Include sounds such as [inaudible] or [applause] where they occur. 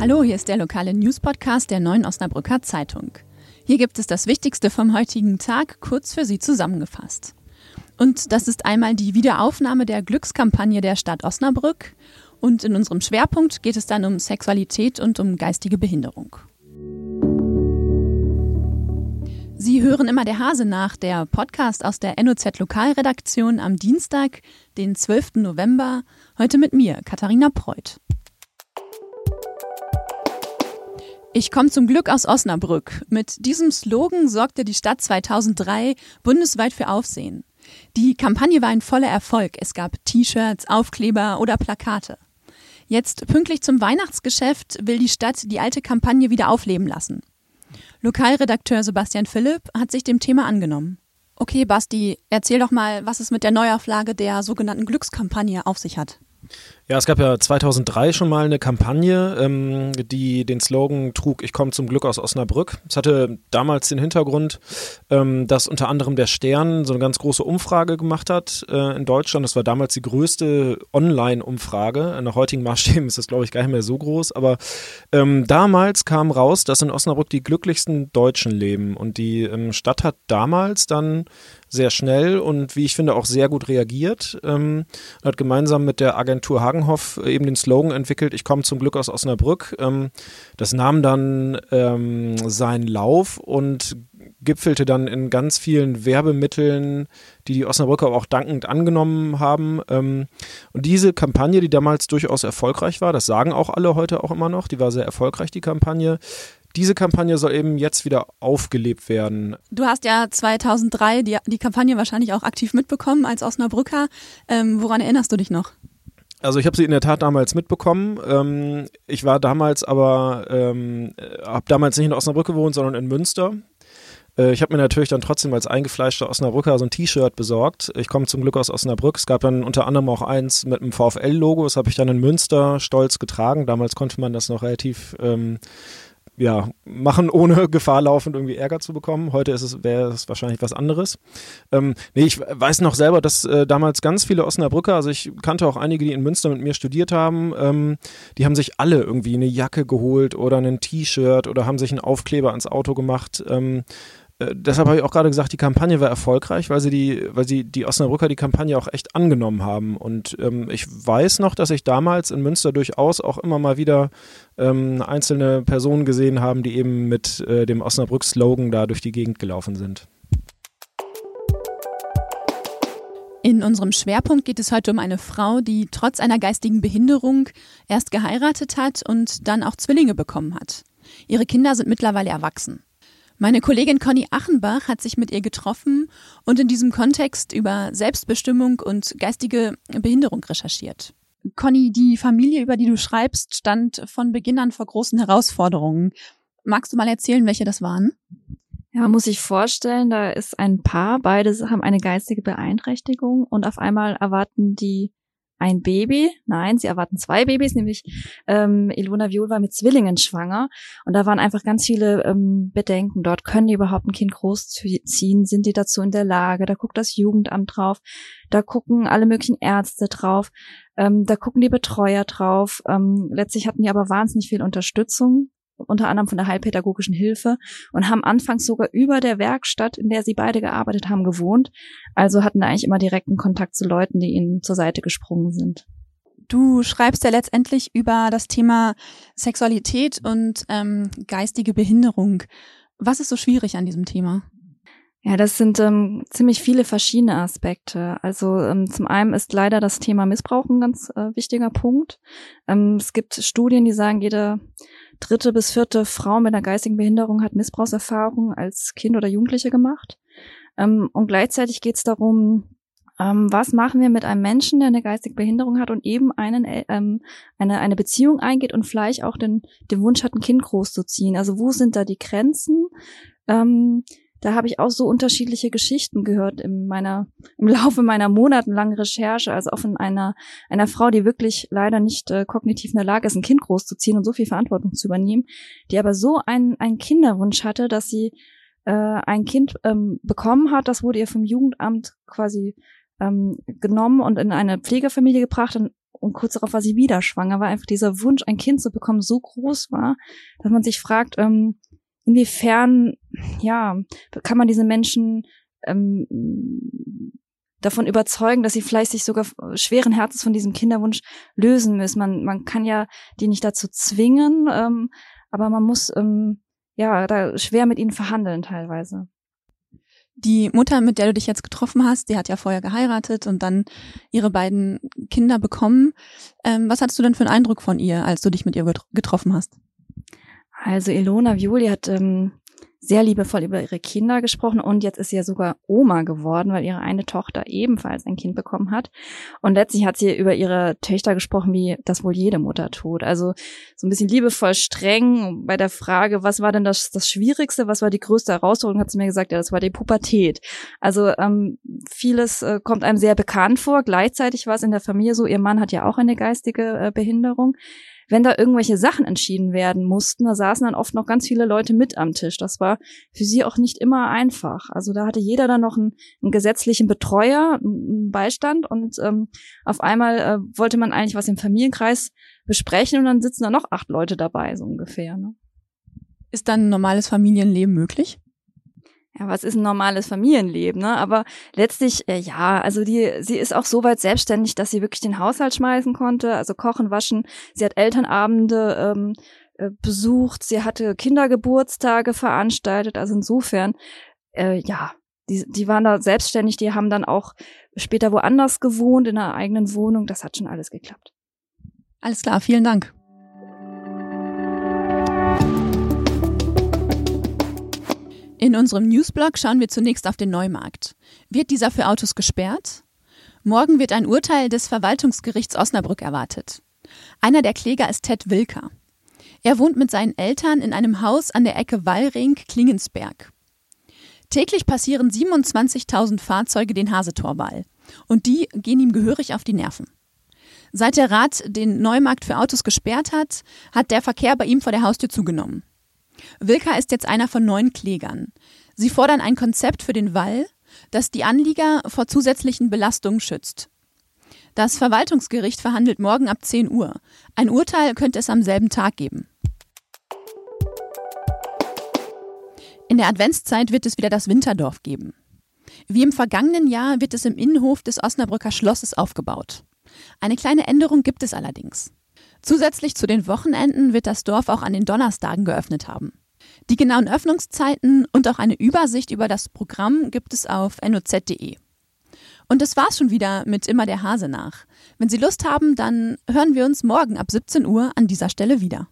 Hallo, hier ist der lokale News-Podcast der Neuen Osnabrücker Zeitung. Hier gibt es das Wichtigste vom heutigen Tag kurz für Sie zusammengefasst. Und das ist einmal die Wiederaufnahme der Glückskampagne der Stadt Osnabrück. Und in unserem Schwerpunkt geht es dann um Sexualität und um geistige Behinderung. Sie hören immer der Hase nach, der Podcast aus der NOZ Lokalredaktion am Dienstag, den 12. November, heute mit mir, Katharina Preuth. Ich komme zum Glück aus Osnabrück. Mit diesem Slogan sorgte die Stadt 2003 bundesweit für Aufsehen. Die Kampagne war ein voller Erfolg. Es gab T-Shirts, Aufkleber oder Plakate. Jetzt pünktlich zum Weihnachtsgeschäft will die Stadt die alte Kampagne wieder aufleben lassen. Lokalredakteur Sebastian Philipp hat sich dem Thema angenommen. Okay, Basti, erzähl doch mal, was es mit der Neuauflage der sogenannten Glückskampagne auf sich hat. Ja, es gab ja 2003 schon mal eine Kampagne, ähm, die den Slogan trug, ich komme zum Glück aus Osnabrück. Es hatte damals den Hintergrund, ähm, dass unter anderem der Stern so eine ganz große Umfrage gemacht hat äh, in Deutschland. Das war damals die größte Online-Umfrage. Nach heutigen Maßstäben ist das, glaube ich, gar nicht mehr so groß. Aber ähm, damals kam raus, dass in Osnabrück die glücklichsten Deutschen leben. Und die ähm, Stadt hat damals dann sehr schnell und wie ich finde auch sehr gut reagiert. Ähm, hat gemeinsam mit der Agentur Hagenhoff eben den Slogan entwickelt, ich komme zum Glück aus Osnabrück. Ähm, das nahm dann ähm, seinen Lauf und gipfelte dann in ganz vielen Werbemitteln, die die Osnabrücker auch dankend angenommen haben. Ähm, und diese Kampagne, die damals durchaus erfolgreich war, das sagen auch alle heute auch immer noch, die war sehr erfolgreich, die Kampagne, diese Kampagne soll eben jetzt wieder aufgelebt werden. Du hast ja 2003 die, die Kampagne wahrscheinlich auch aktiv mitbekommen als Osnabrücker. Ähm, woran erinnerst du dich noch? Also ich habe sie in der Tat damals mitbekommen. Ähm, ich war damals aber, ähm, habe damals nicht in Osnabrück gewohnt, sondern in Münster. Äh, ich habe mir natürlich dann trotzdem als eingefleischter Osnabrücker so ein T-Shirt besorgt. Ich komme zum Glück aus Osnabrück. Es gab dann unter anderem auch eins mit einem VfL-Logo. Das habe ich dann in Münster stolz getragen. Damals konnte man das noch relativ ähm, ja, machen, [laughs] ohne Gefahr laufend irgendwie Ärger zu bekommen. Heute ist es, wäre es wahrscheinlich was anderes. Ähm, nee, ich weiß noch selber, dass äh, damals ganz viele Osnabrücker, also ich kannte auch einige, die in Münster mit mir studiert haben, ähm, die haben sich alle irgendwie eine Jacke geholt oder ein T-Shirt oder haben sich einen Aufkleber ans Auto gemacht. Ähm, äh, deshalb habe ich auch gerade gesagt, die Kampagne war erfolgreich, weil sie die, weil sie die Osnabrücker die Kampagne auch echt angenommen haben. Und ähm, ich weiß noch, dass ich damals in Münster durchaus auch immer mal wieder ähm, einzelne Personen gesehen haben, die eben mit äh, dem Osnabrück-Slogan da durch die Gegend gelaufen sind. In unserem Schwerpunkt geht es heute um eine Frau, die trotz einer geistigen Behinderung erst geheiratet hat und dann auch Zwillinge bekommen hat. Ihre Kinder sind mittlerweile erwachsen. Meine Kollegin Conny Achenbach hat sich mit ihr getroffen und in diesem Kontext über Selbstbestimmung und geistige Behinderung recherchiert. Conny, die Familie, über die du schreibst, stand von Beginn an vor großen Herausforderungen. Magst du mal erzählen, welche das waren? Ja, man muss sich vorstellen, da ist ein Paar, beide haben eine geistige Beeinträchtigung und auf einmal erwarten die ein Baby. Nein, sie erwarten zwei Babys, nämlich ähm, Ilona Viol war mit Zwillingen schwanger. Und da waren einfach ganz viele ähm, Bedenken dort. Können die überhaupt ein Kind großziehen? Sind die dazu in der Lage? Da guckt das Jugendamt drauf. Da gucken alle möglichen Ärzte drauf. Ähm, da gucken die Betreuer drauf. Ähm, letztlich hatten die aber wahnsinnig viel Unterstützung unter anderem von der Heilpädagogischen Hilfe und haben anfangs sogar über der Werkstatt, in der sie beide gearbeitet haben, gewohnt. Also hatten eigentlich immer direkten Kontakt zu Leuten, die ihnen zur Seite gesprungen sind. Du schreibst ja letztendlich über das Thema Sexualität und ähm, geistige Behinderung. Was ist so schwierig an diesem Thema? Ja, das sind ähm, ziemlich viele verschiedene Aspekte. Also ähm, zum einen ist leider das Thema Missbrauch ein ganz äh, wichtiger Punkt. Ähm, es gibt Studien, die sagen, jede dritte bis vierte Frau mit einer geistigen Behinderung hat Missbrauchserfahrung als Kind oder Jugendliche gemacht. Ähm, und gleichzeitig geht es darum, ähm, was machen wir mit einem Menschen, der eine geistige Behinderung hat und eben einen, äh, ähm, eine, eine Beziehung eingeht und vielleicht auch den, den Wunsch hat, ein Kind großzuziehen. Also wo sind da die Grenzen? Ähm, da habe ich auch so unterschiedliche Geschichten gehört in meiner, im Laufe meiner monatelangen Recherche, also auch von einer, einer Frau, die wirklich leider nicht äh, kognitiv in der Lage ist, ein Kind großzuziehen und so viel Verantwortung zu übernehmen, die aber so einen, einen Kinderwunsch hatte, dass sie äh, ein Kind ähm, bekommen hat, das wurde ihr vom Jugendamt quasi ähm, genommen und in eine Pflegefamilie gebracht und und kurz darauf war sie wieder schwanger, weil einfach dieser Wunsch, ein Kind zu bekommen, so groß war, dass man sich fragt, ähm, inwiefern, ja, kann man diese Menschen ähm, davon überzeugen, dass sie vielleicht sich sogar schweren Herzens von diesem Kinderwunsch lösen müssen. Man, man kann ja die nicht dazu zwingen, ähm, aber man muss ähm, ja da schwer mit ihnen verhandeln teilweise. Die Mutter, mit der du dich jetzt getroffen hast, die hat ja vorher geheiratet und dann ihre beiden Kinder bekommen. Ähm, was hattest du denn für einen Eindruck von ihr, als du dich mit ihr getroffen hast? Also Ilona Violi hat ähm, sehr liebevoll über ihre Kinder gesprochen und jetzt ist sie ja sogar Oma geworden, weil ihre eine Tochter ebenfalls ein Kind bekommen hat. Und letztlich hat sie über ihre Töchter gesprochen, wie das wohl jede Mutter tut. Also so ein bisschen liebevoll streng bei der Frage, was war denn das, das Schwierigste, was war die größte Herausforderung, hat sie mir gesagt, ja, das war die Pubertät. Also ähm, vieles äh, kommt einem sehr bekannt vor. Gleichzeitig war es in der Familie so, ihr Mann hat ja auch eine geistige äh, Behinderung wenn da irgendwelche Sachen entschieden werden mussten, da saßen dann oft noch ganz viele Leute mit am Tisch. Das war für sie auch nicht immer einfach. Also da hatte jeder dann noch einen, einen gesetzlichen Betreuer, einen Beistand und ähm, auf einmal äh, wollte man eigentlich was im Familienkreis besprechen und dann sitzen da noch acht Leute dabei, so ungefähr. Ne? Ist dann ein normales Familienleben möglich? Ja, was ist ein normales Familienleben, ne? Aber letztlich, äh, ja, also die, sie ist auch so weit selbstständig, dass sie wirklich den Haushalt schmeißen konnte, also kochen, waschen. Sie hat Elternabende ähm, äh, besucht, sie hatte Kindergeburtstage veranstaltet, also insofern, äh, ja, die, die waren da selbstständig, die haben dann auch später woanders gewohnt, in einer eigenen Wohnung, das hat schon alles geklappt. Alles klar, vielen Dank. In unserem Newsblog schauen wir zunächst auf den Neumarkt. Wird dieser für Autos gesperrt? Morgen wird ein Urteil des Verwaltungsgerichts Osnabrück erwartet. Einer der Kläger ist Ted Wilker. Er wohnt mit seinen Eltern in einem Haus an der Ecke Wallring-Klingensberg. Täglich passieren 27.000 Fahrzeuge den Hasetorball. Und die gehen ihm gehörig auf die Nerven. Seit der Rat den Neumarkt für Autos gesperrt hat, hat der Verkehr bei ihm vor der Haustür zugenommen. Wilka ist jetzt einer von neun Klägern. Sie fordern ein Konzept für den Wall, das die Anlieger vor zusätzlichen Belastungen schützt. Das Verwaltungsgericht verhandelt morgen ab 10 Uhr. Ein Urteil könnte es am selben Tag geben. In der Adventszeit wird es wieder das Winterdorf geben. Wie im vergangenen Jahr wird es im Innenhof des Osnabrücker Schlosses aufgebaut. Eine kleine Änderung gibt es allerdings. Zusätzlich zu den Wochenenden wird das Dorf auch an den Donnerstagen geöffnet haben. Die genauen Öffnungszeiten und auch eine Übersicht über das Programm gibt es auf noz.de. Und das war's schon wieder mit Immer der Hase nach. Wenn Sie Lust haben, dann hören wir uns morgen ab 17 Uhr an dieser Stelle wieder.